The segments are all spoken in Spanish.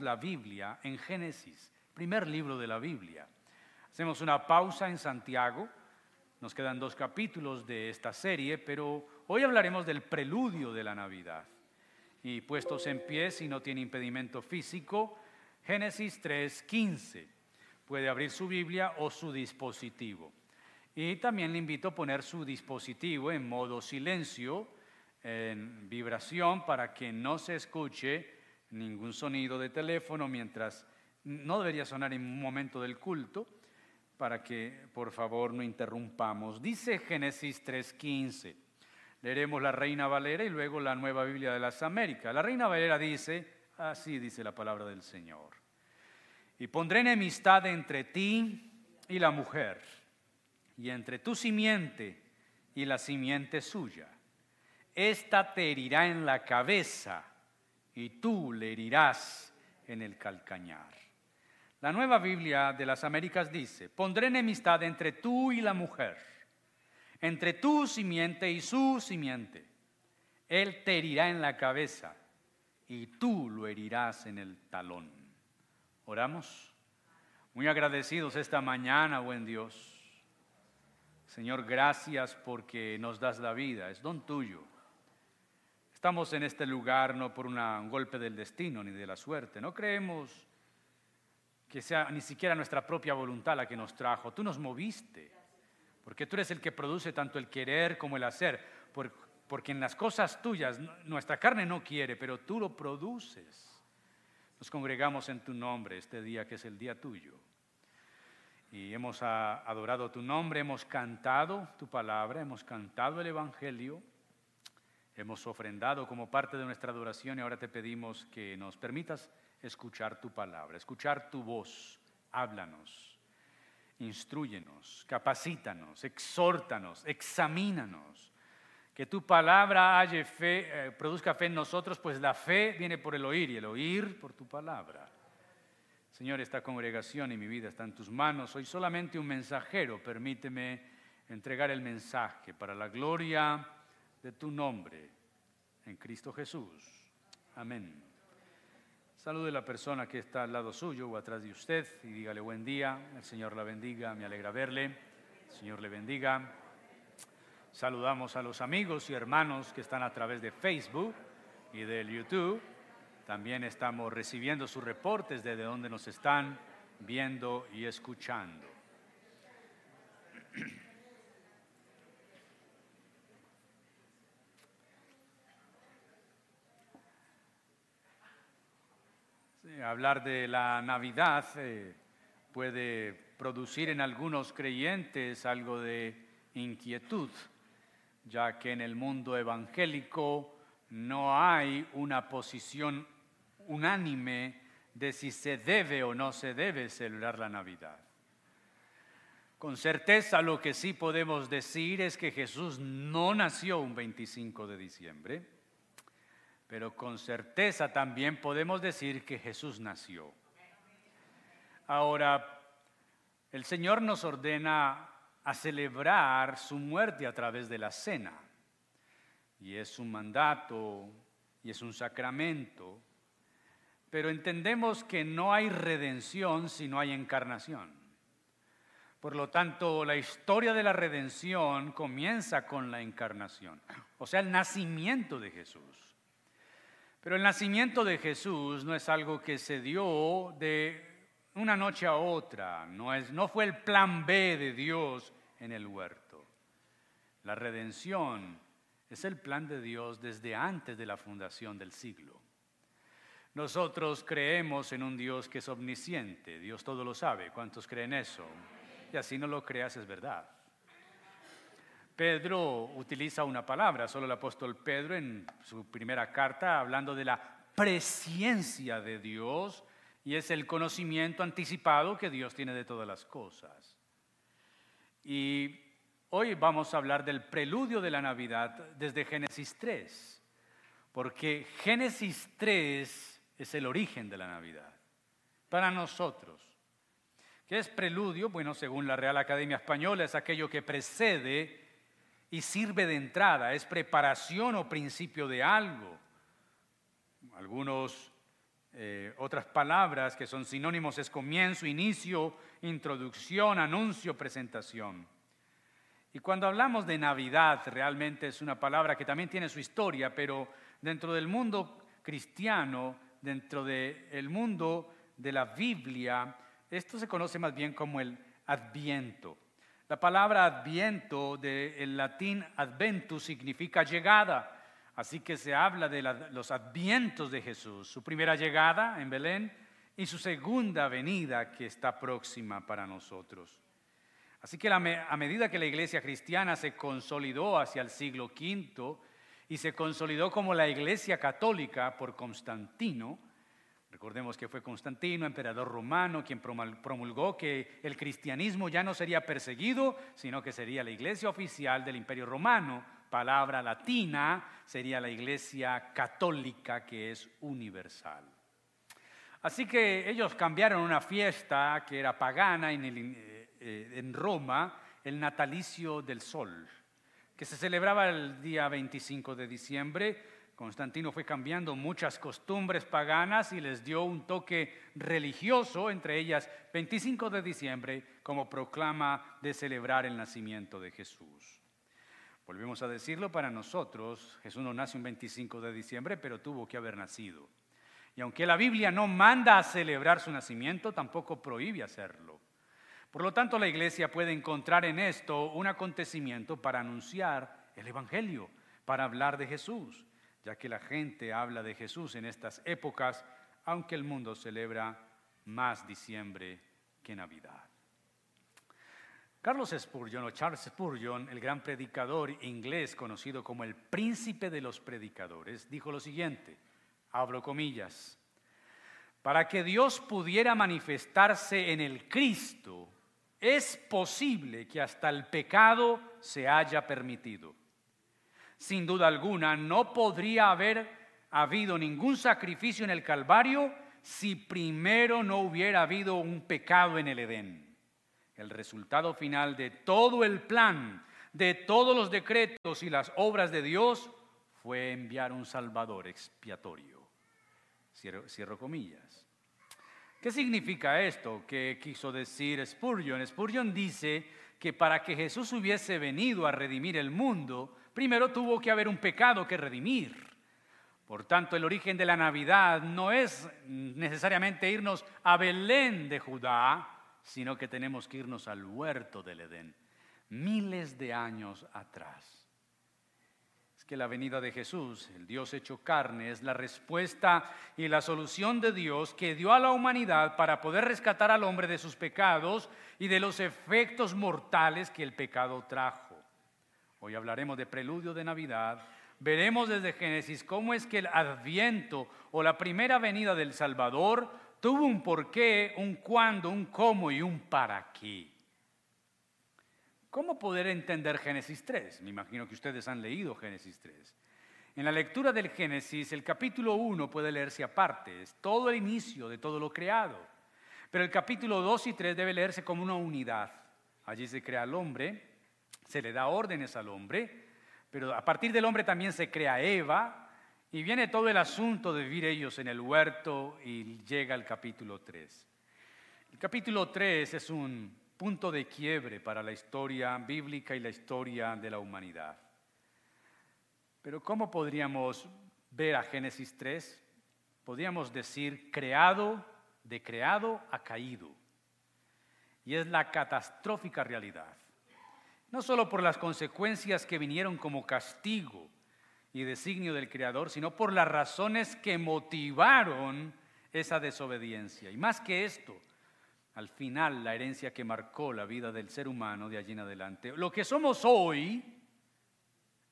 la Biblia en Génesis, primer libro de la Biblia. Hacemos una pausa en Santiago. Nos quedan dos capítulos de esta serie, pero hoy hablaremos del preludio de la Navidad. Y puestos en pie, si no tiene impedimento físico, Génesis 3:15. Puede abrir su Biblia o su dispositivo. Y también le invito a poner su dispositivo en modo silencio, en vibración, para que no se escuche ningún sonido de teléfono mientras no debería sonar en un momento del culto, para que por favor no interrumpamos. Dice Génesis 3:15. Leeremos la Reina Valera y luego la Nueva Biblia de las Américas. La Reina Valera dice, así dice la palabra del Señor. Y pondré enemistad entre ti y la mujer y entre tu simiente y la simiente suya. Esta te herirá en la cabeza y tú le herirás en el calcañar. La nueva Biblia de las Américas dice, pondré enemistad entre tú y la mujer, entre tu simiente y su simiente. Él te herirá en la cabeza y tú lo herirás en el talón. Oramos. Muy agradecidos esta mañana, buen Dios Señor, gracias porque nos das la vida, es don tuyo. Estamos en este lugar no por un golpe del destino ni de la suerte, no creemos que sea ni siquiera nuestra propia voluntad la que nos trajo, tú nos moviste, porque tú eres el que produce tanto el querer como el hacer, porque en las cosas tuyas nuestra carne no quiere, pero tú lo produces. Nos congregamos en tu nombre este día que es el día tuyo. Y hemos adorado tu nombre, hemos cantado tu palabra, hemos cantado el Evangelio, hemos ofrendado como parte de nuestra adoración y ahora te pedimos que nos permitas escuchar tu palabra, escuchar tu voz. Háblanos, instruyenos, capacítanos, exhórtanos, examínanos. Que tu palabra haya fe, eh, produzca fe en nosotros, pues la fe viene por el oír y el oír por tu palabra. Señor, esta congregación y mi vida está en tus manos. Soy solamente un mensajero. Permíteme entregar el mensaje para la gloria de tu nombre en Cristo Jesús. Amén. Salude a la persona que está al lado suyo o atrás de usted y dígale buen día. El Señor la bendiga. Me alegra verle. El Señor le bendiga. Saludamos a los amigos y hermanos que están a través de Facebook y del YouTube. También estamos recibiendo sus reportes de dónde nos están viendo y escuchando. Hablar de la Navidad eh, puede producir en algunos creyentes algo de inquietud, ya que en el mundo evangélico no hay una posición unánime de si se debe o no se debe celebrar la Navidad. Con certeza lo que sí podemos decir es que Jesús no nació un 25 de diciembre, pero con certeza también podemos decir que Jesús nació. Ahora, el Señor nos ordena a celebrar su muerte a través de la cena, y es un mandato y es un sacramento pero entendemos que no hay redención si no hay encarnación. Por lo tanto, la historia de la redención comienza con la encarnación, o sea, el nacimiento de Jesús. Pero el nacimiento de Jesús no es algo que se dio de una noche a otra, no, es, no fue el plan B de Dios en el huerto. La redención es el plan de Dios desde antes de la fundación del siglo. Nosotros creemos en un Dios que es omnisciente, Dios todo lo sabe. ¿Cuántos creen eso? Y así no lo creas, es verdad. Pedro utiliza una palabra, solo el apóstol Pedro en su primera carta, hablando de la presciencia de Dios, y es el conocimiento anticipado que Dios tiene de todas las cosas. Y hoy vamos a hablar del preludio de la Navidad desde Génesis 3, porque Génesis 3 es el origen de la Navidad. Para nosotros, ¿qué es preludio? Bueno, según la Real Academia Española, es aquello que precede y sirve de entrada, es preparación o principio de algo. Algunos eh, otras palabras que son sinónimos es comienzo, inicio, introducción, anuncio, presentación. Y cuando hablamos de Navidad, realmente es una palabra que también tiene su historia, pero dentro del mundo cristiano, dentro del mundo de la Biblia, esto se conoce más bien como el adviento. La palabra adviento del latín adventus significa llegada, así que se habla de los advientos de Jesús, su primera llegada en Belén y su segunda venida que está próxima para nosotros. Así que a medida que la iglesia cristiana se consolidó hacia el siglo V y se consolidó como la iglesia católica por Constantino, recordemos que fue Constantino, emperador romano, quien promulgó que el cristianismo ya no sería perseguido, sino que sería la iglesia oficial del imperio romano, palabra latina, sería la iglesia católica que es universal. Así que ellos cambiaron una fiesta que era pagana en eh, en Roma el natalicio del sol, que se celebraba el día 25 de diciembre. Constantino fue cambiando muchas costumbres paganas y les dio un toque religioso, entre ellas 25 de diciembre, como proclama de celebrar el nacimiento de Jesús. Volvemos a decirlo para nosotros, Jesús no nace un 25 de diciembre, pero tuvo que haber nacido. Y aunque la Biblia no manda a celebrar su nacimiento, tampoco prohíbe hacerlo. Por lo tanto, la iglesia puede encontrar en esto un acontecimiento para anunciar el Evangelio, para hablar de Jesús, ya que la gente habla de Jesús en estas épocas, aunque el mundo celebra más diciembre que Navidad. Carlos Spurgeon o Charles Spurgeon, el gran predicador inglés conocido como el príncipe de los predicadores, dijo lo siguiente, abro comillas, para que Dios pudiera manifestarse en el Cristo, es posible que hasta el pecado se haya permitido. Sin duda alguna, no podría haber habido ningún sacrificio en el Calvario si primero no hubiera habido un pecado en el Edén. El resultado final de todo el plan, de todos los decretos y las obras de Dios fue enviar un Salvador expiatorio. Cierro, comillas. ¿Qué significa esto que quiso decir Spurgeon? Spurgeon dice que para que Jesús hubiese venido a redimir el mundo, primero tuvo que haber un pecado que redimir. Por tanto, el origen de la Navidad no es necesariamente irnos a Belén de Judá, sino que tenemos que irnos al huerto del Edén, miles de años atrás que la venida de Jesús, el Dios hecho carne, es la respuesta y la solución de Dios que dio a la humanidad para poder rescatar al hombre de sus pecados y de los efectos mortales que el pecado trajo. Hoy hablaremos de preludio de Navidad. Veremos desde Génesis cómo es que el adviento o la primera venida del Salvador tuvo un porqué, un cuándo, un cómo y un para qué. ¿Cómo poder entender Génesis 3? Me imagino que ustedes han leído Génesis 3. En la lectura del Génesis, el capítulo 1 puede leerse aparte, es todo el inicio de todo lo creado. Pero el capítulo 2 y 3 debe leerse como una unidad. Allí se crea el hombre, se le da órdenes al hombre, pero a partir del hombre también se crea Eva, y viene todo el asunto de vivir ellos en el huerto y llega el capítulo 3. El capítulo 3 es un punto de quiebre para la historia bíblica y la historia de la humanidad. Pero ¿cómo podríamos ver a Génesis 3? Podríamos decir creado, de creado a caído. Y es la catastrófica realidad. No solo por las consecuencias que vinieron como castigo y designio del Creador, sino por las razones que motivaron esa desobediencia. Y más que esto, al final la herencia que marcó la vida del ser humano de allí en adelante. Lo que somos hoy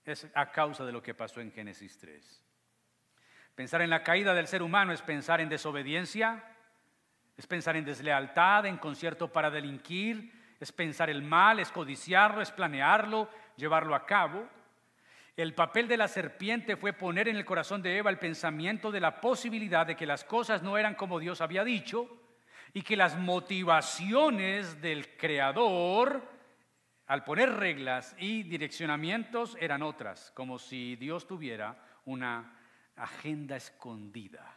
es a causa de lo que pasó en Génesis 3. Pensar en la caída del ser humano es pensar en desobediencia, es pensar en deslealtad, en concierto para delinquir, es pensar el mal, es codiciarlo, es planearlo, llevarlo a cabo. El papel de la serpiente fue poner en el corazón de Eva el pensamiento de la posibilidad de que las cosas no eran como Dios había dicho y que las motivaciones del creador al poner reglas y direccionamientos eran otras, como si Dios tuviera una agenda escondida.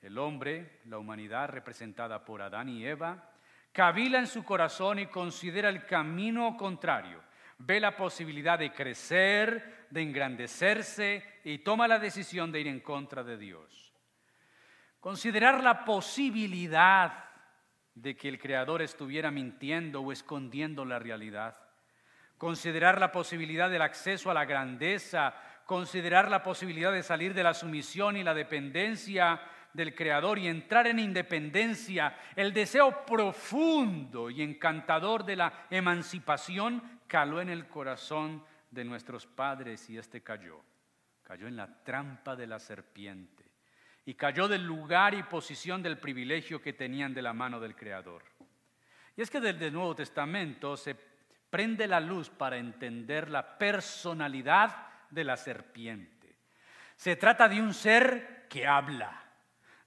El hombre, la humanidad representada por Adán y Eva, cavila en su corazón y considera el camino contrario. Ve la posibilidad de crecer, de engrandecerse y toma la decisión de ir en contra de Dios. Considerar la posibilidad de que el Creador estuviera mintiendo o escondiendo la realidad. Considerar la posibilidad del acceso a la grandeza, considerar la posibilidad de salir de la sumisión y la dependencia del Creador y entrar en independencia, el deseo profundo y encantador de la emancipación caló en el corazón de nuestros padres y este cayó. Cayó en la trampa de la serpiente y cayó del lugar y posición del privilegio que tenían de la mano del Creador. Y es que desde el Nuevo Testamento se prende la luz para entender la personalidad de la serpiente. Se trata de un ser que habla,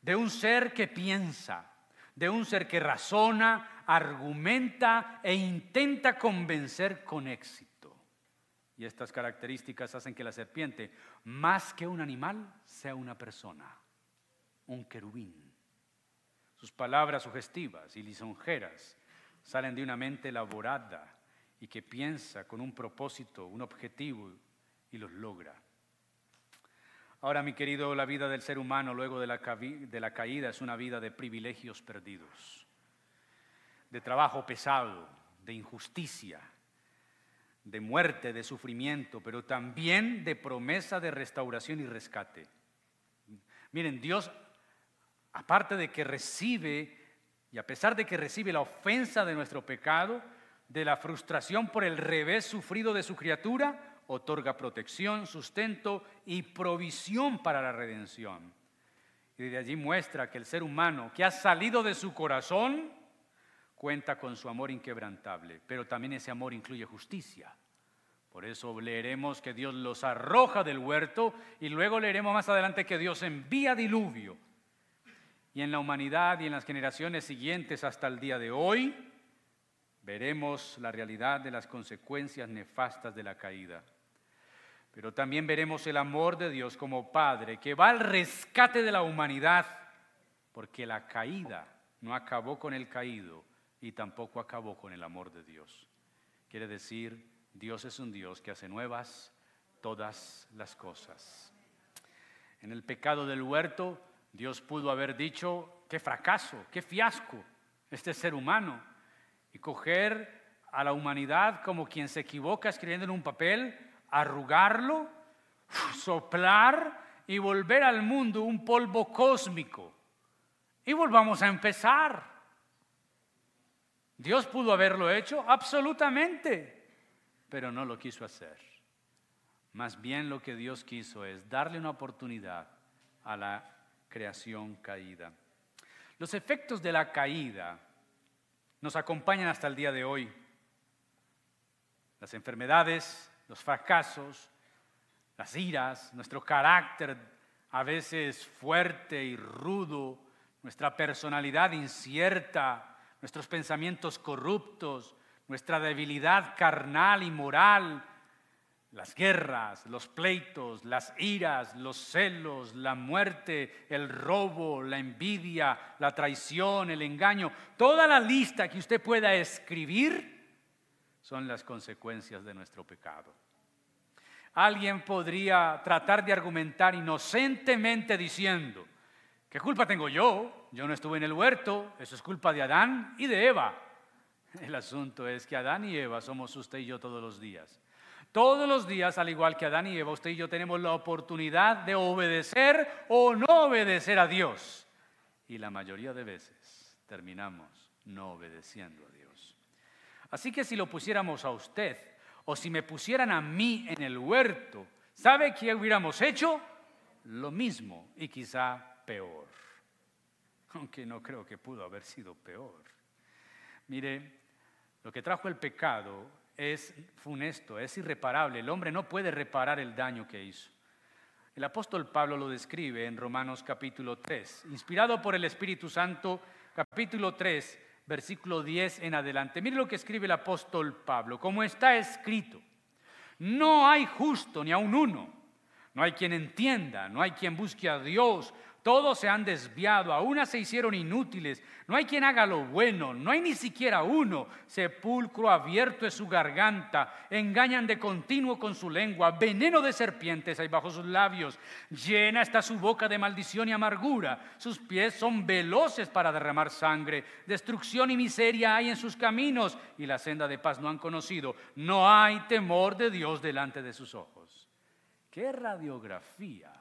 de un ser que piensa, de un ser que razona, argumenta e intenta convencer con éxito. Y estas características hacen que la serpiente, más que un animal, sea una persona, un querubín. Sus palabras sugestivas y lisonjeras salen de una mente elaborada y que piensa con un propósito, un objetivo y los logra. Ahora, mi querido, la vida del ser humano luego de la, caída es una vida de privilegios perdidos, de trabajo pesado, de injusticia, de muerte, de sufrimiento, pero también de promesa de restauración y rescate. Miren, Dios, aparte de que recibe, y a pesar de que recibe la ofensa de nuestro pecado, de la frustración por el revés sufrido de su criatura, otorga protección, sustento y provisión para la redención. Y de allí muestra que el ser humano que ha salido de su corazón cuenta con su amor inquebrantable, pero también ese amor incluye justicia. Por eso leeremos que Dios los arroja del huerto y luego leeremos más adelante que Dios envía diluvio. Y en la humanidad y en las generaciones siguientes hasta el día de hoy, veremos la realidad de las consecuencias nefastas de la caída. Pero también veremos el amor de Dios como Padre que va al rescate de la humanidad, porque la caída no acabó con el caído y tampoco acabó con el amor de Dios. Quiere decir, Dios es un Dios que hace nuevas todas las cosas. En el pecado del huerto, Dios pudo haber dicho, qué fracaso, qué fiasco este ser humano, y coger a la humanidad como quien se equivoca escribiendo en un papel arrugarlo, soplar y volver al mundo un polvo cósmico. Y volvamos a empezar. ¿Dios pudo haberlo hecho? Absolutamente, pero no lo quiso hacer. Más bien lo que Dios quiso es darle una oportunidad a la creación caída. Los efectos de la caída nos acompañan hasta el día de hoy. Las enfermedades, los fracasos, las iras, nuestro carácter a veces fuerte y rudo, nuestra personalidad incierta, nuestros pensamientos corruptos, nuestra debilidad carnal y moral, las guerras, los pleitos, las iras, los celos, la muerte, el robo, la envidia, la traición, el engaño, toda la lista que usted pueda escribir son las consecuencias de nuestro pecado. Alguien podría tratar de argumentar inocentemente diciendo, ¿qué culpa tengo yo? Yo no estuve en el huerto, eso es culpa de Adán y de Eva. El asunto es que Adán y Eva somos usted y yo todos los días. Todos los días, al igual que Adán y Eva, usted y yo tenemos la oportunidad de obedecer o no obedecer a Dios. Y la mayoría de veces terminamos no obedeciendo a Dios. Así que si lo pusiéramos a usted o si me pusieran a mí en el huerto, ¿sabe qué hubiéramos hecho? Lo mismo y quizá peor. Aunque no creo que pudo haber sido peor. Mire, lo que trajo el pecado es funesto, es irreparable. El hombre no puede reparar el daño que hizo. El apóstol Pablo lo describe en Romanos capítulo 3, inspirado por el Espíritu Santo, capítulo 3, versículo 10 en adelante. Mire lo que escribe el apóstol Pablo. Como está escrito, no hay justo ni aun uno. No hay quien entienda, no hay quien busque a Dios. Todos se han desviado, a se hicieron inútiles. No hay quien haga lo bueno, no hay ni siquiera uno. Sepulcro abierto es su garganta, engañan de continuo con su lengua, veneno de serpientes hay bajo sus labios. Llena está su boca de maldición y amargura, sus pies son veloces para derramar sangre. Destrucción y miseria hay en sus caminos y la senda de paz no han conocido. No hay temor de Dios delante de sus ojos. ¿Qué radiografía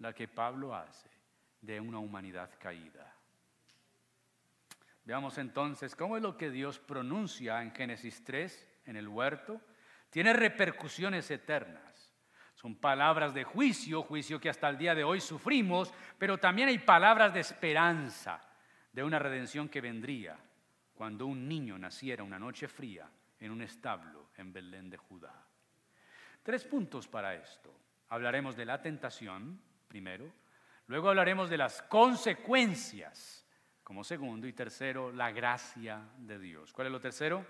la que Pablo hace? De una humanidad caída. Veamos entonces cómo es lo que Dios pronuncia en Génesis 3, en el huerto. Tiene repercusiones eternas. Son palabras de juicio, juicio que hasta el día de hoy sufrimos, pero también hay palabras de esperanza, de una redención que vendría cuando un niño naciera una noche fría en un establo en Belén de Judá. Tres puntos para esto. Hablaremos de la tentación, primero, Luego hablaremos de las consecuencias como segundo y tercero, la gracia de Dios. ¿Cuál es lo tercero?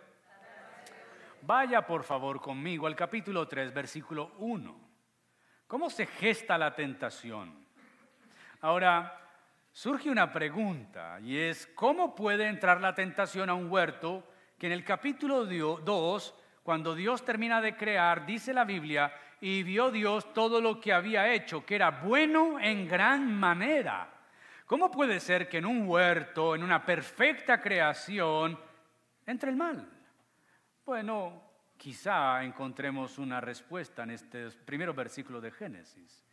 Vaya por favor conmigo al capítulo 3, versículo 1. ¿Cómo se gesta la tentación? Ahora, surge una pregunta y es, ¿cómo puede entrar la tentación a un huerto que en el capítulo 2, cuando Dios termina de crear, dice la Biblia, y vio Dios todo lo que había hecho, que era bueno en gran manera. ¿Cómo puede ser que en un huerto, en una perfecta creación, entre el mal? Bueno, quizá encontremos una respuesta en este primero versículo de Génesis.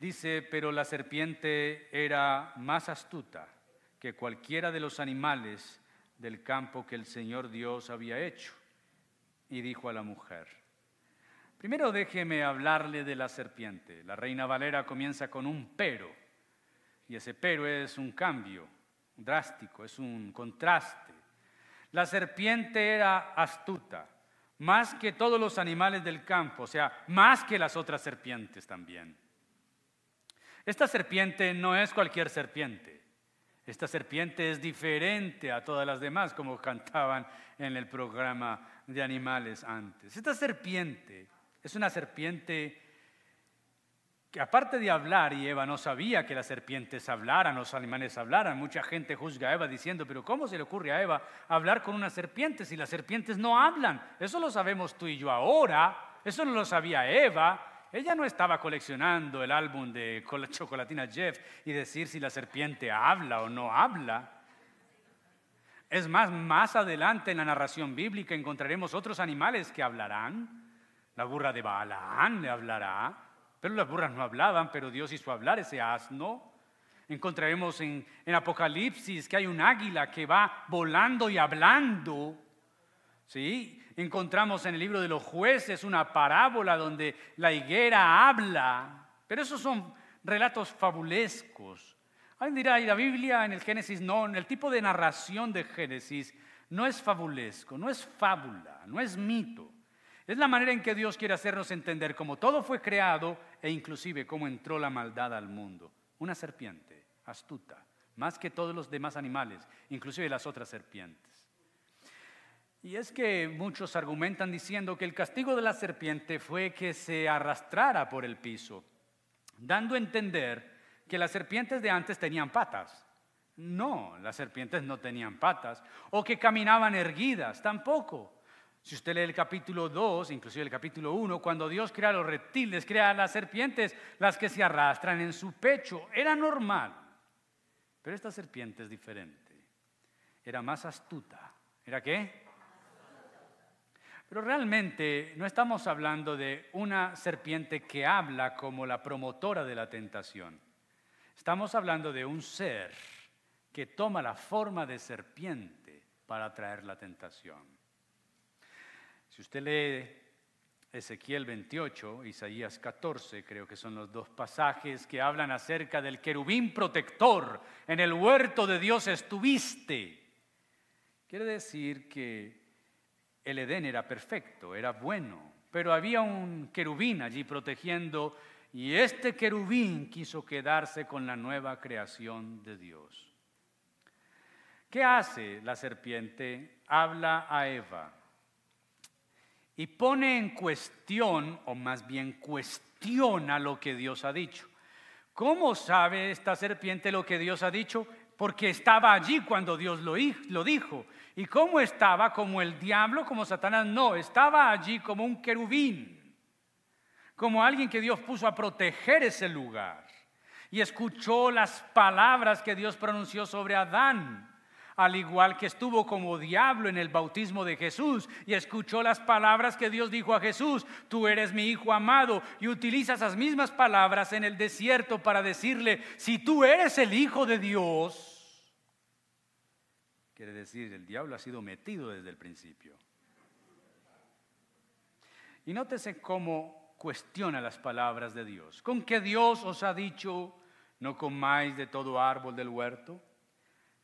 Dice, pero la serpiente era más astuta que cualquiera de los animales del campo que el Señor Dios había hecho. Y dijo a la mujer, Primero déjeme hablarle de la serpiente. La reina Valera comienza con un pero, y ese pero es un cambio drástico, es un contraste. La serpiente era astuta, más que todos los animales del campo, o sea, más que las otras serpientes también. Esta serpiente no es cualquier serpiente. Esta serpiente es diferente a todas las demás, como cantaban en el programa de animales antes. Esta serpiente es una serpiente que aparte de hablar, y Eva no sabía que las serpientes hablaran, los animales hablaran, mucha gente juzga a Eva diciendo, pero ¿cómo se le ocurre a Eva hablar con una serpiente si las serpientes no hablan? Eso lo sabemos tú y yo ahora, eso no lo sabía Eva. Ella no estaba coleccionando el álbum de Chocolatina Jeff y decir si la serpiente habla o no habla. Es más, más adelante en la narración bíblica encontraremos otros animales que hablarán. La burra de Balaán le hablará, pero las burras no hablaban, pero Dios hizo hablar ese asno. Encontraremos en, Apocalipsis que hay un águila que va volando y hablando. ¿Sí? Encontramos en el libro de los jueces una parábola donde la higuera habla, pero esos son relatos fabulescos. Alguien dirá, y la Biblia en el Génesis no, en el tipo de narración de Génesis no es fabulesco, no es fábula, no es mito. Es la manera en que Dios quiere hacernos entender cómo todo fue creado e inclusive cómo entró la maldad al mundo. Una serpiente astuta, más que todos los demás animales, inclusive las otras serpientes. Y es que muchos argumentan diciendo que el castigo de la serpiente fue que se arrastrara por el piso, dando a entender que las serpientes de antes tenían patas. No, las serpientes no tenían patas, o que caminaban erguidas, tampoco. Si usted lee el capítulo 2, inclusive el capítulo 1, cuando Dios crea los reptiles, crea las serpientes, las que se arrastran en su pecho, era normal. Pero esta serpiente es diferente. Era más astuta. ¿Era qué? Pero realmente no estamos hablando de una serpiente que habla como la promotora de la tentación. Estamos hablando de un ser que toma la forma de serpiente para traer la tentación. Si usted lee Ezequiel 28, Isaías 14, creo que son los dos pasajes que hablan acerca del querubín protector. En el huerto de Dios estuviste. Quiere decir que el Edén era perfecto, era bueno, pero había un querubín allí protegiendo y este querubín quiso quedarse con la nueva creación de Dios. ¿Qué hace la serpiente? Habla a Eva y pone en cuestión, o más bien cuestiona lo que Dios ha dicho. ¿Cómo sabe esta serpiente lo que Dios ha dicho? Porque estaba allí cuando Dios lo, dijo. ¿Y cómo estaba? Como el diablo, como Satanás. No, estaba allí como un querubín, como alguien que Dios puso a proteger ese lugar. Y escuchó las palabras que Dios pronunció sobre Adán al igual que estuvo como diablo en el bautismo de Jesús y escuchó las palabras que Dios dijo a Jesús, tú eres mi hijo amado, y utiliza esas mismas palabras en el desierto para decirle, si tú eres el hijo de Dios, quiere decir, el diablo ha sido metido desde el principio. Y nótese cómo cuestiona las palabras de Dios. ¿Con que Dios os ha dicho, no comáis de todo árbol del huerto?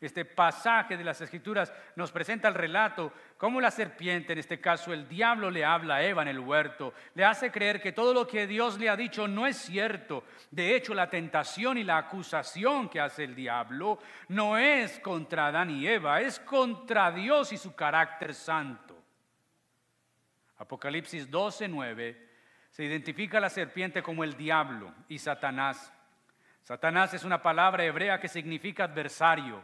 Este pasaje de las Escrituras nos presenta el relato cómo la serpiente, en este caso el diablo, le habla a Eva en el huerto, le hace creer que todo lo que Dios le ha dicho no es cierto. De hecho, la tentación y la acusación que hace el diablo no es contra Adán y Eva, es contra Dios y su carácter santo. Apocalipsis 12, 9 se identifica a la serpiente como el diablo y Satanás. Satanás es una palabra hebrea que significa adversario.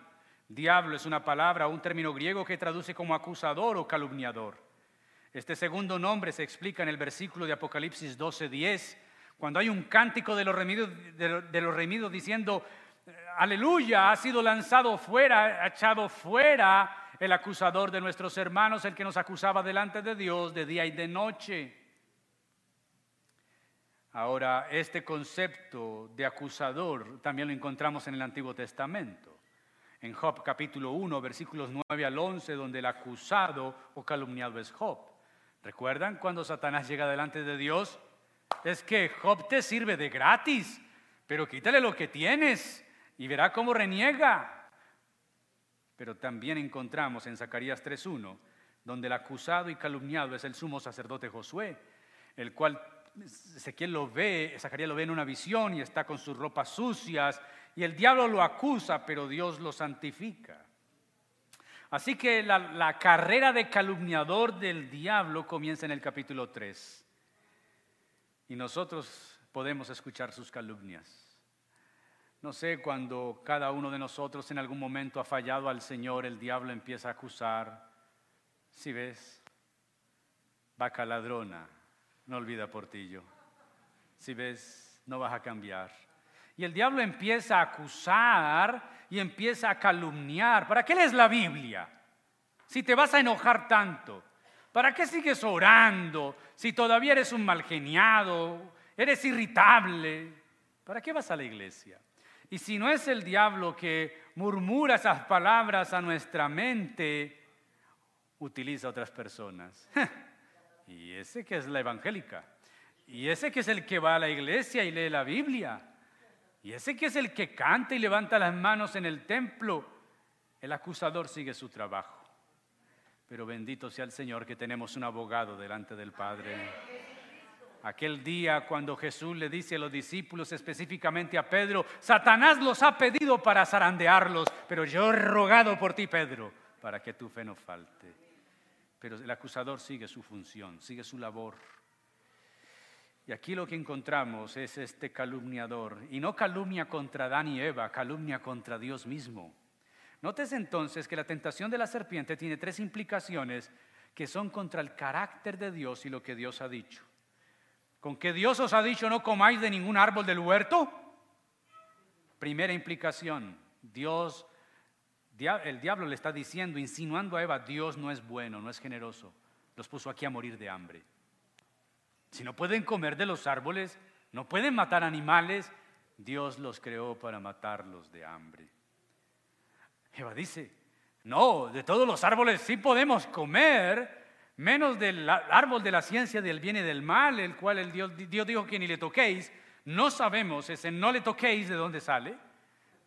Diablo es una palabra, un término griego que traduce como acusador o calumniador. Este segundo nombre se explica en el versículo de Apocalipsis 12:10, cuando hay un cántico de los remidos, de los remidos diciendo, aleluya, ha sido lanzado fuera, echado fuera el acusador de nuestros hermanos, el que nos acusaba delante de Dios de día y de noche. Ahora, este concepto de acusador también lo encontramos en el Antiguo Testamento en Job capítulo 1, versículos 9 al 11, donde el acusado o calumniado es Job. ¿Recuerdan cuando Satanás llega delante de Dios? Es que Job te sirve de gratis, pero quítale lo que tienes y verá cómo reniega. Pero también encontramos en Zacarías 3.1, donde el acusado y calumniado es el sumo sacerdote Josué, el cual Ezequiel lo ve, Zacarías lo ve en una visión y está con sus ropas sucias y el diablo lo acusa, pero Dios lo santifica. Así que la, carrera de calumniador del diablo comienza en el capítulo 3. Y nosotros podemos escuchar sus calumnias. No sé, cuando cada uno de nosotros en algún momento ha fallado al Señor, el diablo empieza a acusar. Si ves, vaca ladrona, no olvida portillo. Si ves, no vas a cambiar. Y el diablo empieza a acusar y empieza a calumniar. ¿Para qué lees la Biblia? Si te vas a enojar tanto. ¿Para qué sigues orando si todavía eres un malgeniado, eres irritable? ¿Para qué vas a la iglesia? Y si no es el diablo que murmura esas palabras a nuestra mente, utiliza a otras personas. y ese que es la evangélica. Y ese que es el que va a la iglesia y lee la Biblia. Y ese que es el que canta y levanta las manos en el templo, el acusador sigue su trabajo. Pero bendito sea el Señor que tenemos un abogado delante del Padre. Aquel día cuando Jesús le dice a los discípulos, específicamente a Pedro, Satanás los ha pedido para zarandearlos, pero yo he rogado por ti, Pedro, para que tu fe no falte. Pero el acusador sigue su función, sigue su labor. Y aquí lo que encontramos es este calumniador. Y no calumnia contra Adán y Eva, calumnia contra Dios mismo. Notes entonces que la tentación de la serpiente tiene tres implicaciones que son contra el carácter de Dios y lo que Dios ha dicho. ¿Con que Dios os ha dicho no comáis de ningún árbol del huerto? Primera implicación, Dios, el diablo le está diciendo, insinuando a Eva, Dios no es bueno, no es generoso, los puso aquí a morir de hambre. Si no pueden comer de los árboles, no pueden matar animales, Dios los creó para matarlos de hambre. Eva dice, no, de todos los árboles sí podemos comer, menos del árbol de la ciencia del bien y del mal, el cual el Dios, Dios dijo que ni le toquéis. No sabemos ese no le toquéis de dónde sale.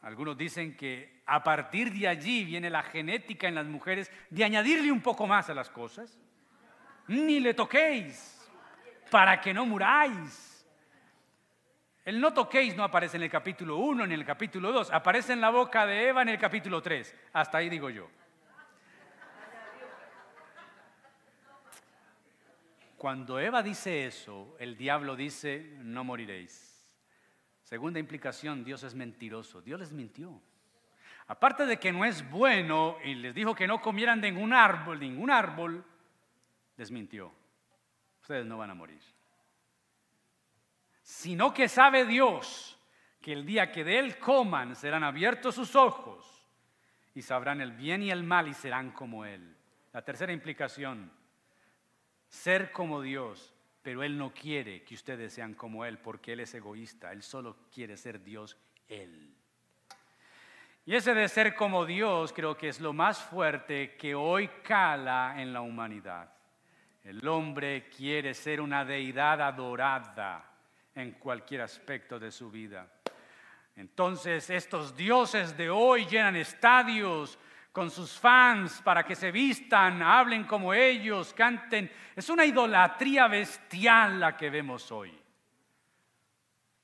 Algunos dicen que a partir de allí viene la genética en las mujeres de añadirle un poco más a las cosas. ni le toquéis, para que no muráis. El no toquéis no aparece en el capítulo 1 ni en el capítulo 2, aparece en la boca de Eva en el capítulo 3. Hasta ahí digo yo. Cuando Eva dice eso, el diablo dice, no moriréis. Segunda implicación, Dios es mentiroso. Dios les mintió. Aparte de que no es bueno y les dijo que no comieran de ningún árbol, ningún árbol, les mintió. Ustedes no van a morir. Sino que sabe Dios que el día que de él coman serán abiertos sus ojos y sabrán el bien y el mal y serán como él. La tercera implicación, ser como Dios, pero Él no quiere que ustedes sean como Él porque Él es egoísta, Él solo quiere ser Dios Él. Y ese de ser como Dios creo que es lo más fuerte que hoy cala en la humanidad. El hombre quiere ser una deidad adorada en cualquier aspecto de su vida. Entonces estos dioses de hoy llenan estadios, con sus fans para que se vistan, hablen como ellos, canten. Es una idolatría bestial la que vemos hoy.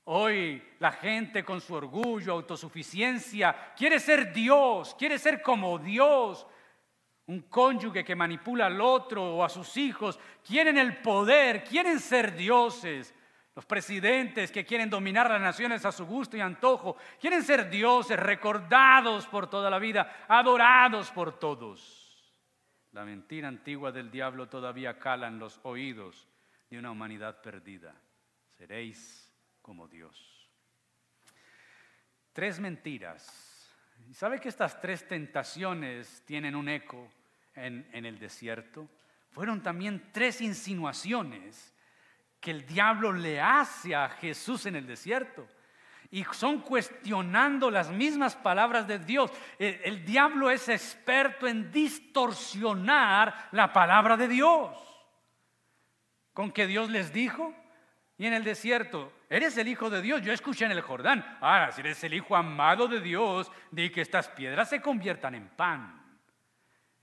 Hoy la gente con su orgullo, autosuficiencia, quiere ser Dios, quiere ser como Dios. Un cónyuge que manipula al otro o a sus hijos, quieren el poder, quieren ser dioses. Los presidentes que quieren dominar las naciones a su gusto y antojo, quieren ser dioses recordados por toda la vida, adorados por todos. La mentira antigua del diablo todavía cala en los oídos de una humanidad perdida. Seréis como Dios. Tres mentiras. ¿Sabe que estas tres tentaciones tienen un eco en, el desierto? Fueron también tres insinuaciones que el diablo le hace a Jesús en el desierto. Y son cuestionando las mismas palabras de Dios. El, diablo es experto en distorsionar la palabra de Dios. Con que Dios les dijo, y en el desierto, eres el hijo de Dios, yo escuché en el Jordán. Ahora, si eres el hijo amado de Dios, di que estas piedras se conviertan en pan.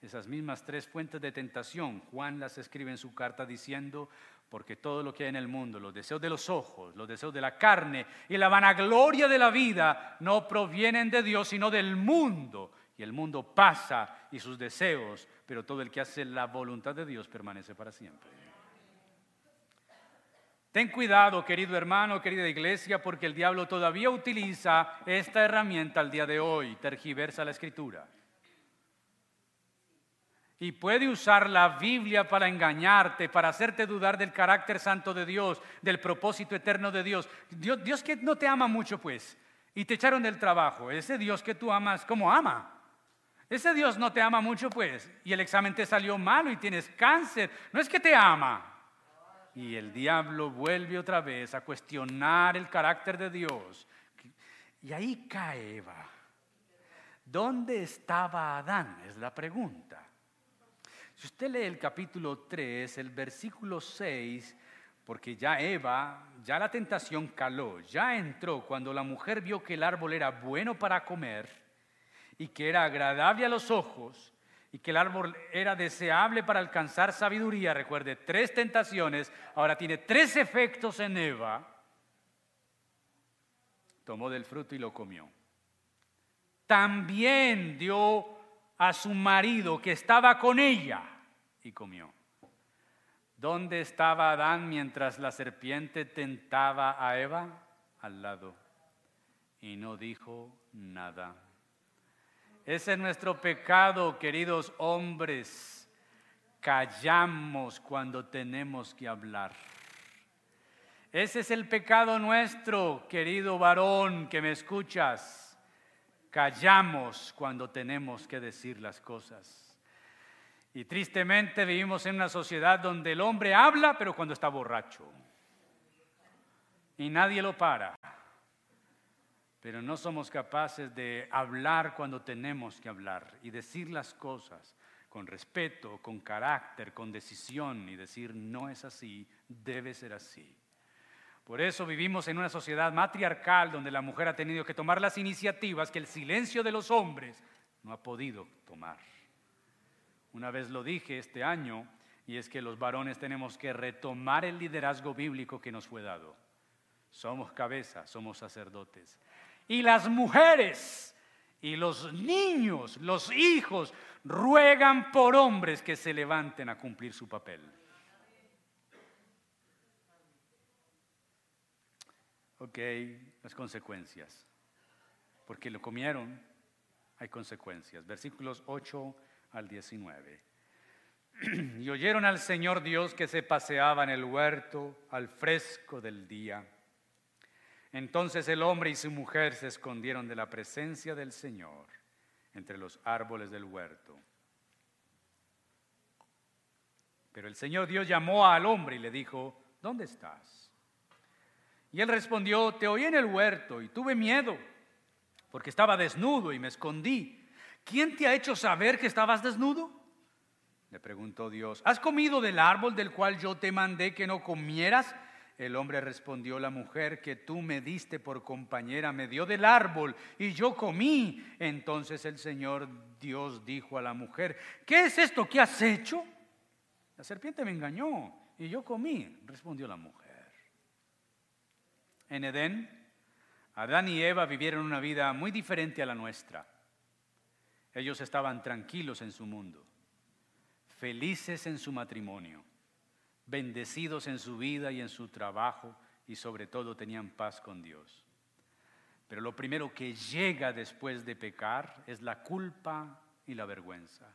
Esas mismas tres fuentes de tentación, Juan las escribe en su carta diciendo, porque todo lo que hay en el mundo, los deseos de los ojos, los deseos de la carne y la vanagloria de la vida no provienen de Dios, sino del mundo. Y el mundo pasa y sus deseos, pero todo el que hace la voluntad de Dios permanece para siempre. Ten cuidado, querido hermano, querida iglesia, porque el diablo todavía utiliza esta herramienta al día de hoy, tergiversa la escritura y puede usar la Biblia para engañarte, para hacerte dudar del carácter santo de Dios, del propósito eterno de Dios. Dios, Dios que no te ama mucho, pues, y te echaron del trabajo. Ese Dios que tú amas, ¿cómo ama? Ese Dios no te ama mucho, pues, y el examen te salió malo y tienes cáncer. No es que te ama. Y el diablo vuelve otra vez a cuestionar el carácter de Dios. Y ahí cae Eva. ¿Dónde estaba Adán? Es la pregunta. Si usted lee el capítulo 3, el versículo 6, porque ya Eva, ya la tentación caló, ya entró cuando la mujer vio que el árbol era bueno para comer y que era agradable a los ojos y que el árbol era deseable para alcanzar sabiduría. Recuerde, tres tentaciones, ahora tiene tres efectos en Eva. Tomó del fruto y lo comió. También dio a su marido que estaba con ella y comió. ¿Dónde estaba Adán mientras la serpiente tentaba a Eva? Al lado. Y no dijo nada. Ese es nuestro pecado, queridos hombres. Callamos cuando tenemos que hablar. Ese es el pecado nuestro, querido varón que me escuchas. Callamos cuando tenemos que decir las cosas. Y tristemente vivimos en una sociedad donde el hombre habla, pero cuando está borracho. Y nadie lo para. Pero no somos capaces de hablar cuando tenemos que hablar y decir las cosas con respeto, con carácter, con decisión y decir no es así, debe ser así. Por eso vivimos en una sociedad matriarcal donde la mujer ha tenido que tomar las iniciativas que el silencio de los hombres no ha podido tomar. Una vez lo dije este año, Y es que los varones tenemos que retomar el liderazgo bíblico que nos fue dado. Somos cabeza, somos sacerdotes. Y las mujeres y los niños, los hijos, ruegan por hombres que se levanten a cumplir su papel. Ok, las consecuencias. Porque lo comieron, hay consecuencias. Versículos 8 al 19. Y oyeron al Señor Dios que se paseaba en el huerto al fresco del día. Entonces el hombre y su mujer se escondieron de la presencia del Señor entre los árboles del huerto. Pero el Señor Dios llamó al hombre y le dijo, ¿dónde estás? Y él respondió, te oí en el huerto y tuve miedo, porque estaba desnudo y me escondí. ¿Quién te ha hecho saber que estabas desnudo? Le preguntó Dios, ¿has comido del árbol del cual yo te mandé que no comieras? El hombre respondió, la mujer que tú me diste por compañera me dio del árbol y yo comí. Entonces el Señor Dios dijo a la mujer, ¿qué es esto que has hecho? La serpiente me engañó y yo comí, respondió la mujer. En Edén, Adán y Eva vivieron una vida muy diferente a la nuestra. Ellos estaban tranquilos en su mundo felices en su matrimonio, bendecidos en su vida y en su trabajo y sobre todo tenían paz con Dios. Pero lo primero que llega después de pecar es la culpa y la vergüenza.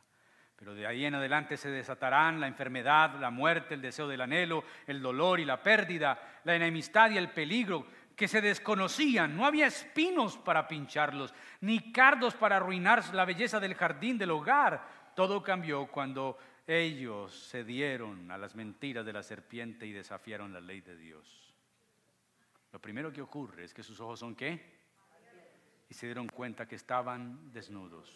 Pero de ahí en adelante se desatarán la enfermedad, la muerte, el deseo del anhelo, el dolor y la pérdida, la enemistad y el peligro que se desconocían. No había espinos para pincharlos, ni cardos para arruinar la belleza del jardín del hogar. Todo cambió cuando ellos se dieron a las mentiras de la serpiente y desafiaron la ley de Dios. Lo primero que ocurre es que sus ojos son qué? Y se dieron cuenta que estaban desnudos.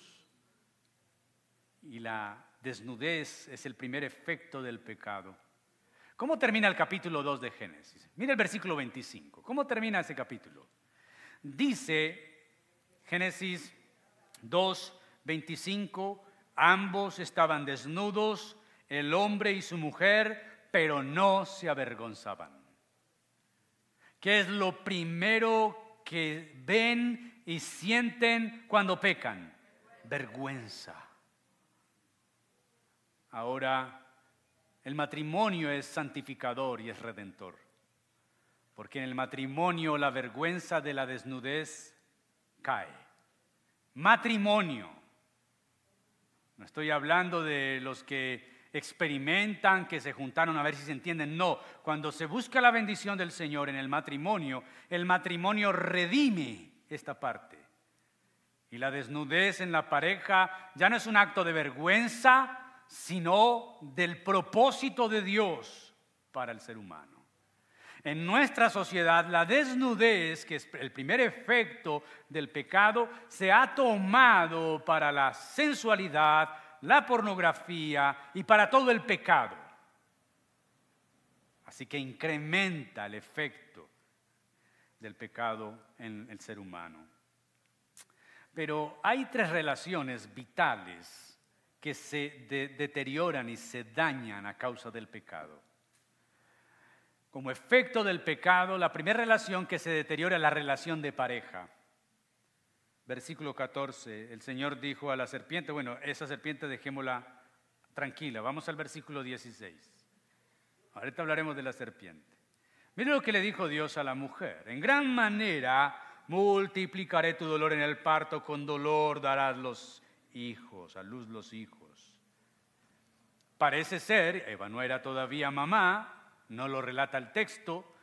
Y la desnudez es el primer efecto del pecado. ¿Cómo termina el capítulo 2 de Génesis? Mira el versículo 25. ¿Cómo termina ese capítulo? Dice Génesis 2, 25 Ambos estaban desnudos, el hombre y su mujer, pero no se avergonzaban. ¿Qué es lo primero que ven y sienten cuando pecan? Vergüenza. Ahora, el matrimonio es santificador y es redentor. Porque en el matrimonio la vergüenza de la desnudez cae. Matrimonio no estoy hablando de los que experimentan, que se juntaron a ver si se entienden. No, cuando se busca la bendición del Señor en el matrimonio, el matrimonio redime esta parte. Y la desnudez en la pareja ya no es un acto de vergüenza, sino del propósito de Dios para el ser humano. En nuestra sociedad, la desnudez, que es el primer efecto del pecado, se ha tomado para la sensualidad, la pornografía y para todo el pecado. Así que incrementa el efecto del pecado en el ser humano. Pero hay tres relaciones vitales que se deterioran y se dañan a causa del pecado. Como efecto del pecado, la primera relación que se deteriora es la relación de pareja. Versículo 14, el Señor dijo a la serpiente, bueno, esa serpiente dejémosla tranquila. Vamos al versículo 16. Ahorita hablaremos de la serpiente. Mire lo que le dijo Dios a la mujer. En gran manera multiplicaré tu dolor en el parto, con dolor darás los hijos, a luz los hijos. Parece ser, Eva no era todavía mamá, no lo relata el texto,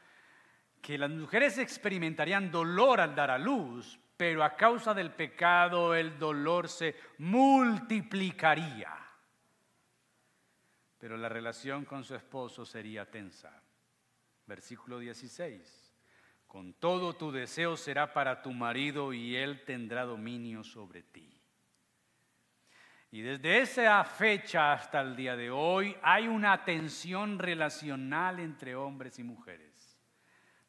que las mujeres experimentarían dolor al dar a luz, pero a causa del pecado el dolor se multiplicaría. Pero la relación con su esposo sería tensa. Versículo 16. Con todo tu deseo será para tu marido y él tendrá dominio sobre ti. Y desde esa fecha hasta el día de hoy hay una tensión relacional entre hombres y mujeres,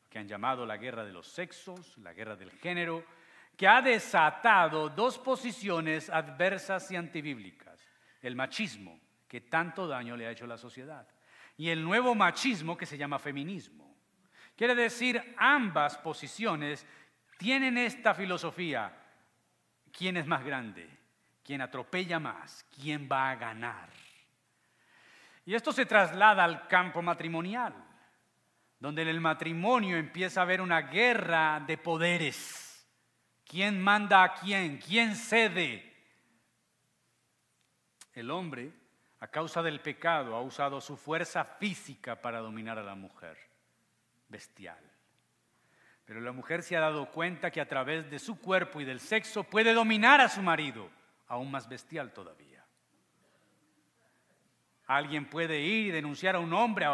que han llamado la guerra de los sexos, la guerra del género, que ha desatado dos posiciones adversas y antibíblicas, el machismo que tanto daño le ha hecho a la sociedad. Y el nuevo machismo que se llama feminismo. Quiere decir, ambas posiciones tienen esta filosofía. ¿Quién es más grande? ¿Quién atropella más? ¿Quién va a ganar? Y esto se traslada al campo matrimonial, donde en el matrimonio empieza a haber una guerra de poderes. ¿Quién manda a quién? ¿Quién cede? El hombre, a causa del pecado, ha usado su fuerza física para dominar a la mujer. Bestial. Pero la mujer se ha dado cuenta que a través de su cuerpo y del sexo puede dominar a su marido, aún más bestial todavía. Alguien puede ir y denunciar a un hombre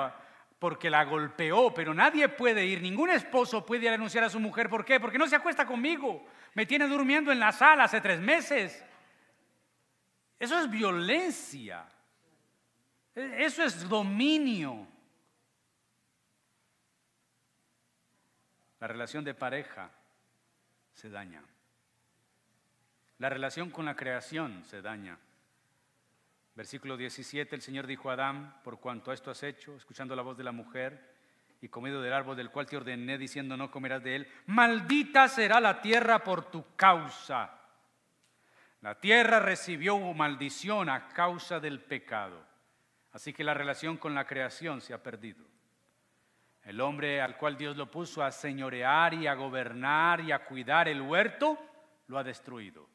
porque la golpeó, pero nadie puede ir, ningún esposo puede ir a denunciar a su mujer. ¿Por qué? Porque no se acuesta conmigo. Me tiene durmiendo en la sala hace tres meses. Eso es violencia. E, eso es dominio. La relación de pareja se daña. La relación con la creación se daña. Versículo 17, el Señor dijo a Adán, por cuanto a esto has hecho, escuchando la voz de la mujer y comido del árbol del cual te ordené, diciendo no comerás de él, maldita será la tierra por tu causa. La tierra recibió maldición a causa del pecado. Así que la relación con la creación se ha perdido. El hombre al cual Dios lo puso a señorear y a gobernar y a cuidar el huerto, lo ha destruido.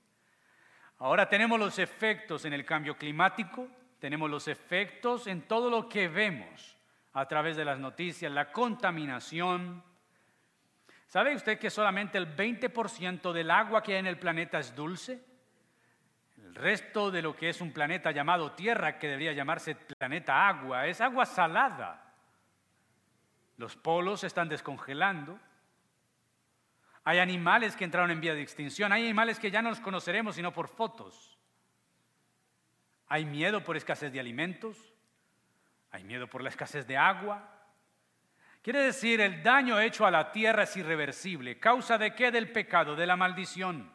Ahora tenemos los efectos en el cambio climático, tenemos los efectos en todo lo que vemos a través de las noticias, la contaminación. ¿Sabe usted que solamente el 20% del agua que hay en el planeta es dulce? El resto de lo que es un planeta llamado Tierra, que debería llamarse planeta agua, es agua salada. Los polos se están descongelando. Hay animales que entraron en vía de extinción, hay animales que ya no los conoceremos sino por fotos. Hay miedo por escasez de alimentos, hay miedo por la escasez de agua. Quiere decir, el daño hecho a la tierra es irreversible. ¿Causa de qué? Del pecado, de la maldición.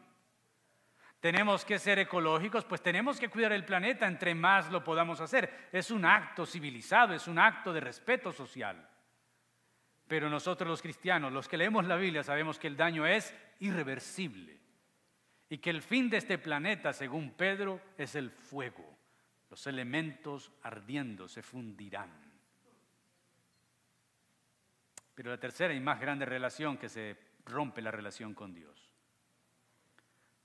Tenemos que ser ecológicos, pues tenemos que cuidar el planeta entre más lo podamos hacer. Es un acto civilizado, es un acto de respeto social. Pero nosotros los cristianos, los que leemos la Biblia, sabemos que el daño es irreversible y que el fin de este planeta, según Pedro, es el fuego. Los elementos ardiendo se fundirán. Pero la tercera y más grande relación que se rompe la relación con Dios.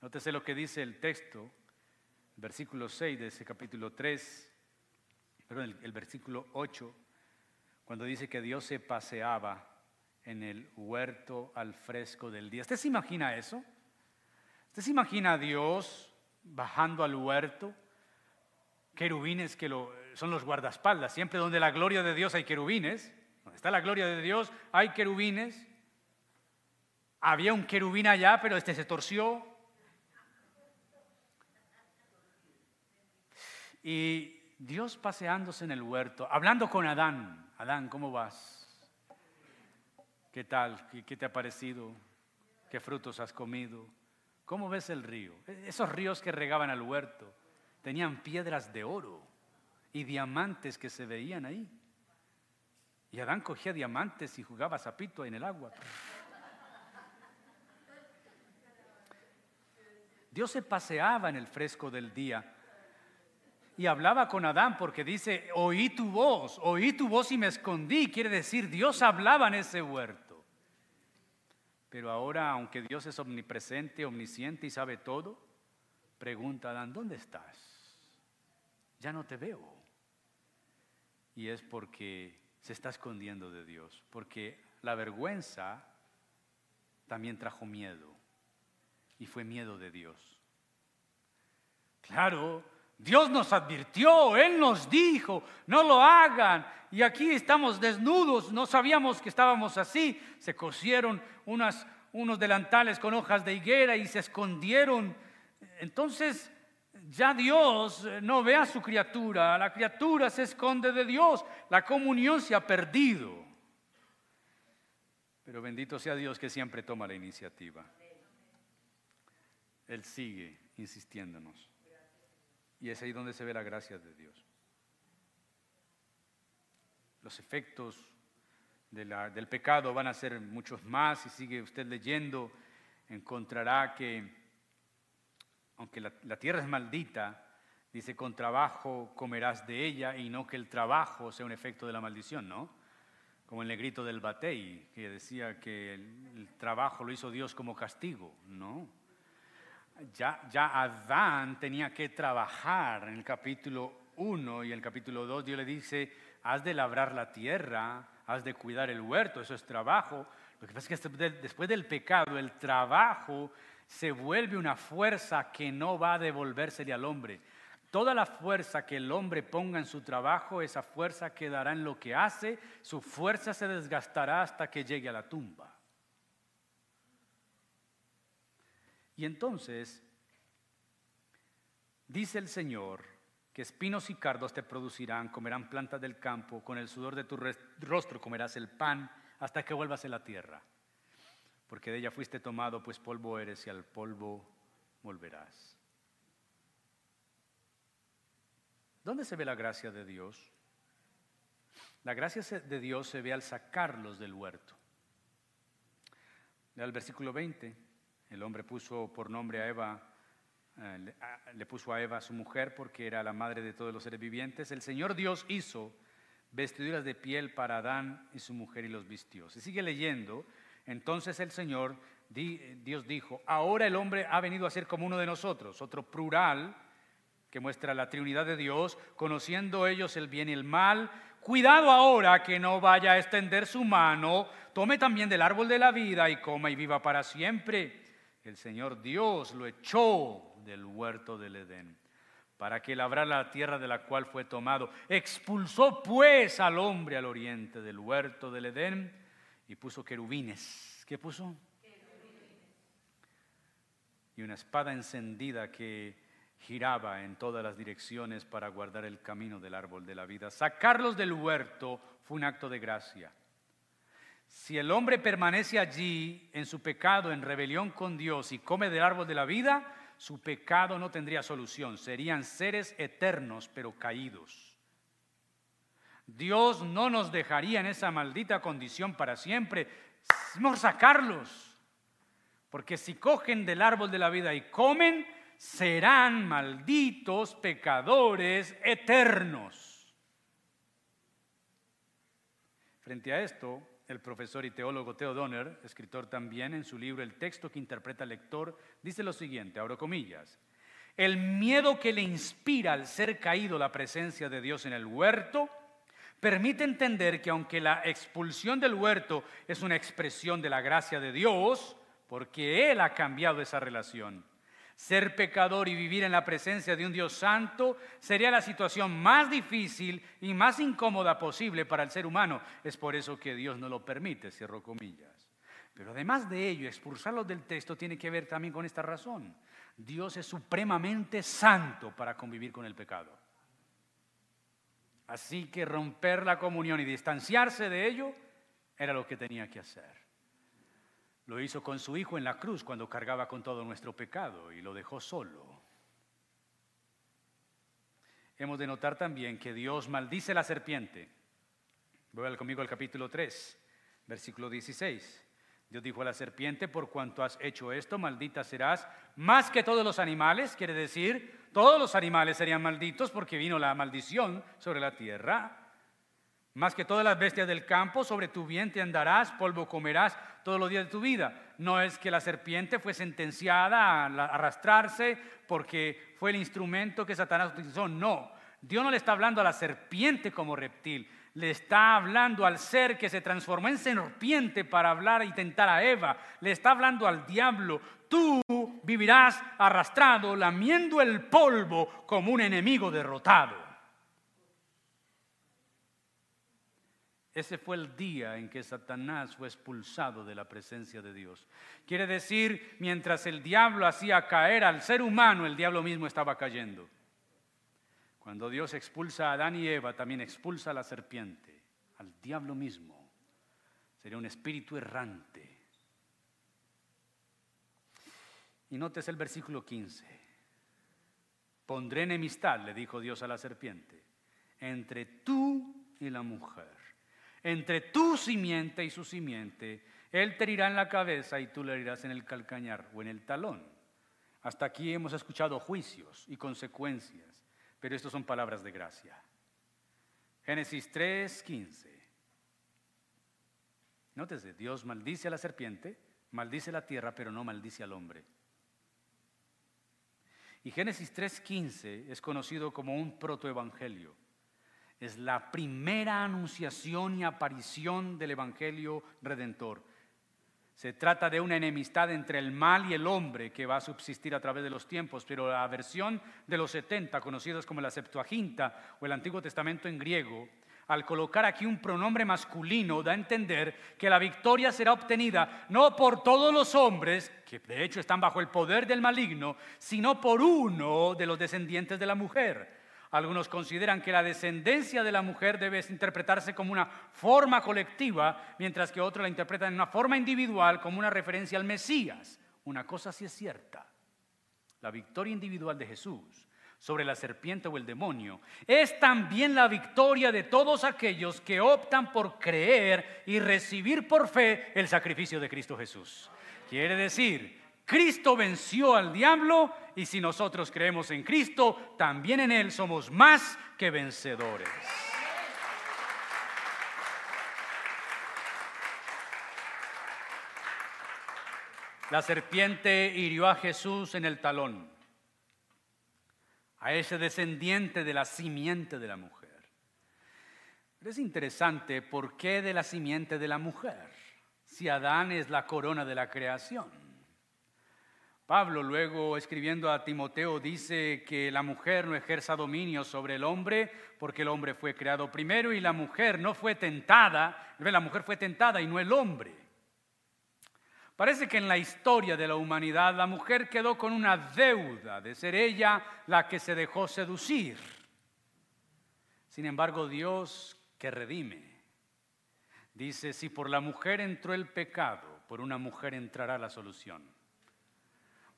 Nótese lo que dice el texto, versículo 6 de ese capítulo 3, perdón, el, el versículo 8 cuando dice que Dios se paseaba en el huerto al fresco del día. ¿Usted se imagina eso? ¿Usted se imagina a Dios bajando al huerto? Querubines que son los guardaespaldas. Siempre donde la gloria de Dios hay querubines. Donde está la gloria de Dios hay querubines. Había un querubín allá, pero este se torció. Y Dios paseándose en el huerto, hablando con Adán. Adán, ¿cómo vas? ¿Qué tal? ¿Qué te ha parecido? ¿Qué frutos has comido? ¿Cómo ves el río? E, esos ríos que regaban al huerto tenían piedras de oro y diamantes que se veían ahí. Y Adán cogía diamantes y jugaba zapito en el agua. Dios se paseaba en el fresco del día y hablaba con Adán porque dice, oí tu voz, oí tu voz y me escondí. Quiere decir, Dios hablaba en ese huerto. Pero ahora, aunque Dios es omnipresente, omnisciente y sabe todo, pregunta Adán, ¿dónde estás? Ya no te veo. Y es porque se está escondiendo de Dios, porque la vergüenza también trajo miedo y fue miedo de Dios. Claro, Dios nos advirtió, Él nos dijo, no lo hagan. Y aquí estamos desnudos, no sabíamos que estábamos así. Se cosieron unos delantales con hojas de higuera y se escondieron. Entonces ya Dios no ve a su criatura, la criatura se esconde de Dios, la comunión se ha perdido. Pero bendito sea Dios que siempre toma la iniciativa. Él sigue insistiéndonos. Y es ahí donde se ve la gracia de Dios. los efectos del pecado van a ser muchos más. Si sigue usted leyendo, encontrará que, aunque la, tierra es maldita, dice, con trabajo comerás de ella y no que el trabajo sea un efecto de la maldición, ¿no? Como el negrito del Batey, que decía que el, trabajo lo hizo Dios como castigo, ¿no? Ya, Adán tenía que trabajar en el capítulo 1 y el capítulo 2 Dios le dice, has de labrar la tierra, has de cuidar el huerto, eso es trabajo. Lo que pasa es que después del pecado, el trabajo se vuelve una fuerza que no va a devolvérsele al hombre. Toda la fuerza que el hombre ponga en su trabajo, esa fuerza quedará en lo que hace, su fuerza se desgastará hasta que llegue a la tumba. Y entonces, dice el Señor, que espinos y cardos te producirán, comerán plantas del campo, con el sudor de tu rostro comerás el pan hasta que vuelvas a la tierra, porque de ella fuiste tomado, pues polvo eres y al polvo volverás. ¿Dónde se ve la gracia de Dios? La gracia de Dios se ve al sacarlos del huerto. El versículo 20. El hombre puso por nombre a Eva eh, le puso a Eva su mujer porque era la madre de todos los seres vivientes. El Señor Dios hizo vestiduras de piel para Adán y su mujer y los vistió. Se sigue leyendo. Entonces el Señor, Dios dijo, ahora el hombre ha venido a ser como uno de nosotros, otro plural que muestra la Trinidad de Dios, conociendo ellos el bien y el mal. Cuidado ahora que no vaya a extender su mano, tome también del árbol de la vida y coma y viva para siempre. El Señor Dios lo echó del huerto del Edén, para que labrara la tierra de la cual fue tomado. Expulsó pues al hombre al oriente del huerto del Edén y puso querubines. ¿Qué puso? Y una espada encendida que giraba en todas las direcciones para guardar el camino del árbol de la vida. Sacarlos del huerto fue un acto de gracia. Si el hombre permanece allí en su pecado, en rebelión con Dios y come del árbol de la vida, su pecado no tendría solución. Serían seres eternos pero caídos. Dios no nos dejaría en esa maldita condición para siempre. Vamos sacarlos. Porque si cogen del árbol de la vida y comen, serán malditos pecadores eternos. Frente a esto, el profesor y teólogo Theo Donner, escritor también en su libro El texto que interpreta el lector, dice lo siguiente, abro comillas, el miedo que le inspira al ser caído la presencia de Dios en el huerto permite entender que aunque la expulsión del huerto es una expresión de la gracia de Dios, porque Él ha cambiado esa relación, ser pecador y vivir en la presencia de un Dios santo sería la situación más difícil y más incómoda posible para el ser humano. Es por eso que Dios no lo permite, cierro comillas. Pero además de ello, expulsarlos del texto tiene que ver también con esta razón. Dios es supremamente santo para convivir con el pecado. Así que romper la comunión y distanciarse de ello era lo que tenía que hacer. Lo hizo con su Hijo en la cruz cuando cargaba con todo nuestro pecado y lo dejó solo. Hemos de notar también que Dios maldice la serpiente. Voy conmigo al capítulo 3, versículo 16. Dios dijo a la serpiente, por cuanto has hecho esto, maldita serás más que todos los animales. Quiere decir, todos los animales serían malditos porque vino la maldición sobre la tierra. Más que todas las bestias del campo, sobre tu vientre andarás, polvo comerás todos los días de tu vida. No es que la serpiente fue sentenciada a arrastrarse porque fue el instrumento que Satanás utilizó. No, Dios no le está hablando a la serpiente como reptil, le está hablando al ser que se transformó en serpiente para hablar y tentar a Eva. Le está hablando al diablo. Tú vivirás arrastrado, lamiendo el polvo como un enemigo derrotado. Ese fue el día en que Satanás fue expulsado de la presencia de Dios. Quiere decir, mientras el diablo hacía caer al ser humano, el diablo mismo estaba cayendo. Cuando Dios expulsa a Adán y Eva, también expulsa a la serpiente, al diablo mismo. Sería un espíritu errante. Y notes el versículo 15. Pondré enemistad, le dijo Dios a la serpiente, entre tú y la mujer entre tu simiente y su simiente. Él te herirá en la cabeza y tú le herirás en el calcañar o en el talón. Hasta aquí hemos escuchado juicios y consecuencias, pero estas son palabras de gracia. Génesis 3, 15. Nótese, Dios maldice a la serpiente, maldice la tierra, pero no maldice al hombre. Y Génesis 3.15 es conocido como un protoevangelio. Es la primera anunciación y aparición del Evangelio Redentor. Se trata de una enemistad entre el mal y el hombre que va a subsistir a través de los tiempos, pero la versión de los 70, conocidas como la Septuaginta o el Antiguo Testamento en griego, al colocar aquí un pronombre masculino, da a entender que la victoria será obtenida no por todos los hombres, que de hecho están bajo el poder del maligno, sino por uno de los descendientes de la mujer. Algunos consideran que la descendencia de la mujer debe interpretarse como una forma colectiva, mientras que otros la interpretan en una forma individual como una referencia al Mesías. Una cosa sí es cierta, la victoria individual de Jesús sobre la serpiente o el demonio, es también la victoria de todos aquellos que optan por creer y recibir por fe el sacrificio de Cristo Jesús. Quiere decir, Cristo venció al diablo y si nosotros creemos en Cristo, también en Él somos más que vencedores. La serpiente hirió a Jesús en el talón a ese descendiente de la simiente de la mujer. Pero es interesante por qué de la simiente de la mujer, si Adán es la corona de la creación. Pablo luego escribiendo a Timoteo dice que la mujer no ejerza dominio sobre el hombre porque el hombre fue creado primero y la mujer no fue tentada, la mujer fue tentada y no el hombre. Parece que en la historia de la humanidad la mujer quedó con una deuda de ser ella la que se dejó seducir. Sin embargo, Dios que redime, dice, si por la mujer entró el pecado, por una mujer entrará la solución.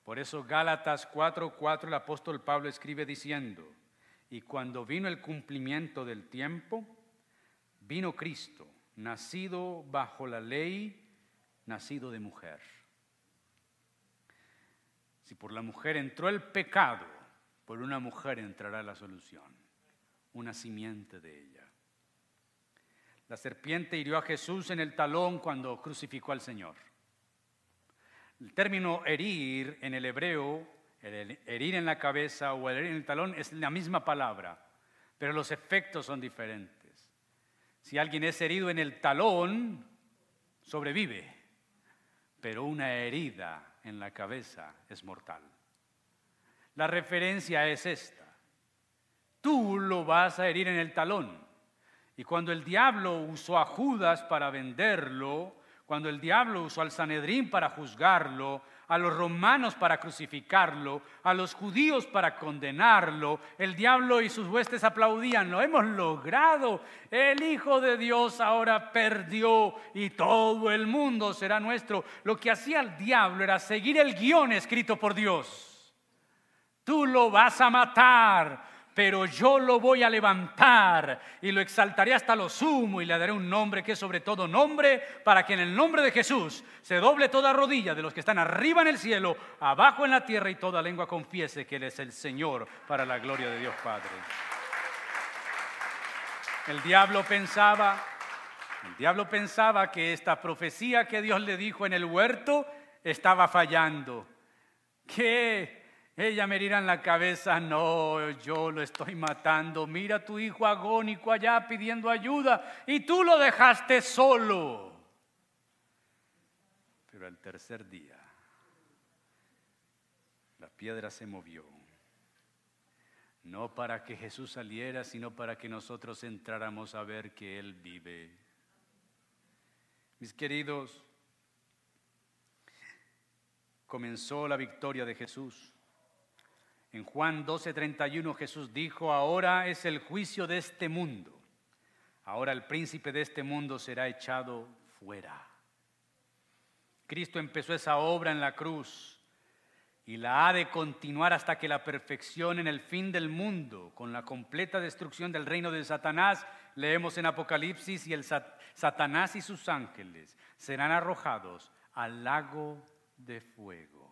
Por eso Gálatas 4:4 el apóstol Pablo escribe diciendo, y cuando vino el cumplimiento del tiempo, vino Cristo, nacido bajo la ley, nacido de mujer. Si por la mujer entró el pecado, por una mujer entrará la solución, una simiente de ella. La serpiente hirió a Jesús en el talón cuando crucificó al Señor. El término herir en el hebreo, herir en la cabeza o herir en el talón es la misma palabra, pero los efectos son diferentes. Si alguien es herido en el talón, sobrevive pero una herida en la cabeza es mortal. La referencia es esta. Tú lo vas a herir en el talón. Y cuando el diablo usó a Judas para venderlo, cuando el diablo usó al Sanedrín para juzgarlo, a los romanos para crucificarlo, a los judíos para condenarlo. El diablo y sus huestes aplaudían, lo hemos logrado. El Hijo de Dios ahora perdió y todo el mundo será nuestro. Lo que hacía el diablo era seguir el guion escrito por Dios. Tú lo vas a matar pero yo lo voy a levantar y lo exaltaré hasta lo sumo y le daré un nombre que es sobre todo nombre, para que en el nombre de Jesús se doble toda rodilla de los que están arriba en el cielo, abajo en la tierra y toda lengua confiese que Él es el Señor para la gloria de Dios Padre. El diablo pensaba, el diablo pensaba que esta profecía que Dios le dijo en el huerto estaba fallando. ¿Qué? Ella me dirá en la cabeza, no, yo lo estoy matando. Mira a tu hijo agónico allá pidiendo ayuda y tú lo dejaste solo. Pero al tercer día, la piedra se movió. No para que Jesús saliera, sino para que nosotros entráramos a ver que Él vive. Mis queridos, comenzó la victoria de Jesús. En Juan 12:31 Jesús dijo, ahora es el juicio de este mundo. Ahora el príncipe de este mundo será echado fuera. Cristo empezó esa obra en la cruz y la ha de continuar hasta que la perfección en el fin del mundo, con la completa destrucción del reino de Satanás, leemos en Apocalipsis, y el Satanás y sus ángeles serán arrojados al lago de fuego.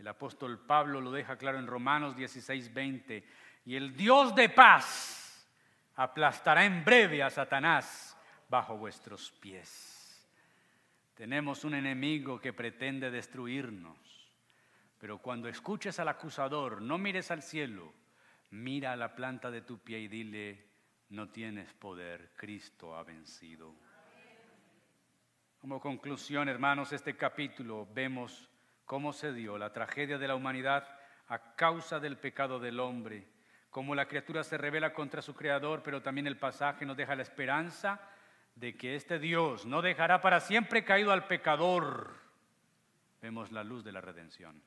El apóstol Pablo lo deja claro en Romanos 16, 20, y el Dios de paz aplastará en breve a Satanás bajo vuestros pies. Tenemos un enemigo que pretende destruirnos pero cuando escuches al acusador, no mires al cielo, mira a la planta de tu pie y dile, no tienes poder, Cristo ha vencido. Como conclusión, hermanos, este capítulo vemos cómo se dio la tragedia de la humanidad a causa del pecado del hombre, cómo la criatura se revela contra su creador, pero también el pasaje nos deja la esperanza de que este Dios no dejará para siempre caído al pecador. Vemos la luz de la redención.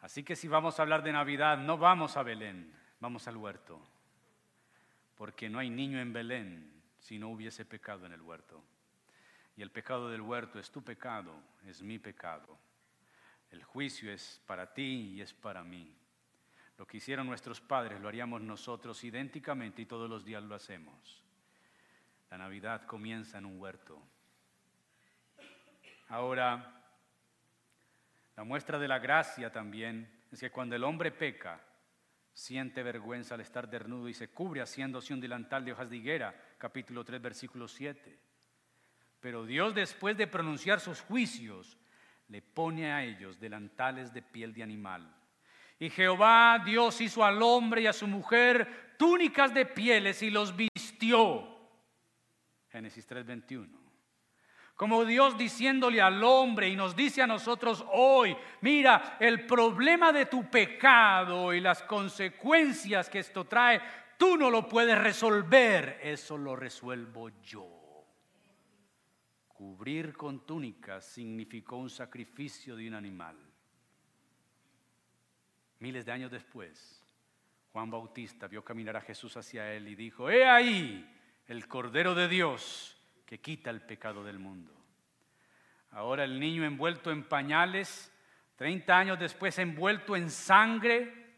Así que si vamos a hablar de Navidad, no vamos a Belén, vamos al huerto. Porque no hay niño en Belén si no hubiese pecado en el huerto. Y el pecado del huerto es tu pecado, es mi pecado. El juicio es para ti y es para mí. Lo que hicieron nuestros padres lo haríamos nosotros idénticamente y todos los días lo hacemos. La Navidad comienza en un huerto. Ahora, la muestra de la gracia también es que cuando el hombre peca, siente vergüenza al estar desnudo y se cubre haciéndose un delantal de hojas de higuera, capítulo 3, versículo 7. Pero Dios después de pronunciar sus juicios, le pone a ellos delantales de piel de animal. Y Jehová Dios hizo al hombre y a su mujer túnicas de pieles y los vistió. Génesis 3:21 como Dios diciéndole al hombre y nos dice a nosotros hoy, mira, el problema de tu pecado y las consecuencias que esto trae, tú no lo puedes resolver, eso lo resuelvo yo. Cubrir con túnicas significó un sacrificio de un animal. Miles de años después, Juan Bautista vio caminar a Jesús hacia él y dijo, he ahí el Cordero de Dios que quita el pecado del mundo. Ahora el niño envuelto en pañales, 30 años después envuelto en sangre,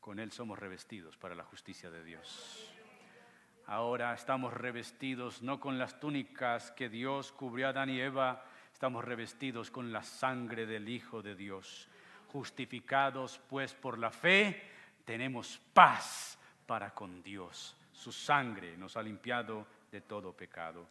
con él somos revestidos para la justicia de Dios. Ahora estamos revestidos no con las túnicas que Dios cubrió a Adán y Eva, estamos revestidos con la sangre del Hijo de Dios. Justificados pues por la fe, tenemos paz para con Dios. Su sangre nos ha limpiado de todo pecado.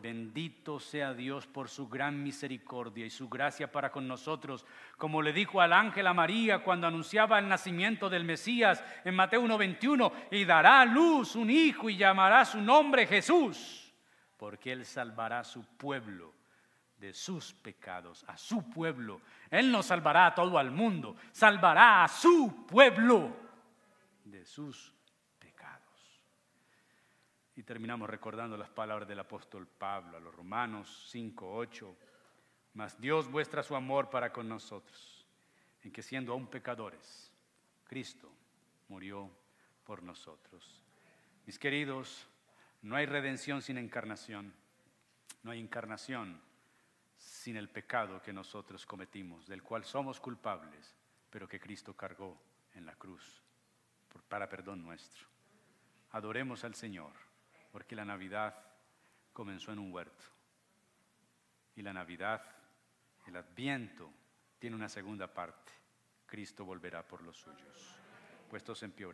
Bendito sea Dios por su gran misericordia y su gracia para con nosotros, como le dijo al ángel a María cuando anunciaba el nacimiento del Mesías en Mateo 1:21, y dará a luz un hijo y llamará su nombre Jesús, porque él salvará a su pueblo de sus pecados, a su pueblo. Él no salvará a todo el mundo, salvará a su pueblo de sus y terminamos recordando las palabras del apóstol Pablo a los Romanos 5, 8. Mas Dios muestra su amor para con nosotros, en que siendo aún pecadores, Cristo murió por nosotros. Mis queridos, no hay redención sin encarnación, no hay encarnación sin el pecado que nosotros cometimos, del cual somos culpables, pero que Cristo cargó en la cruz para perdón nuestro. Adoremos al Señor porque la Navidad comenzó en un huerto. Y la Navidad, el Adviento, tiene una segunda parte. Cristo volverá por los suyos. Puestos en pie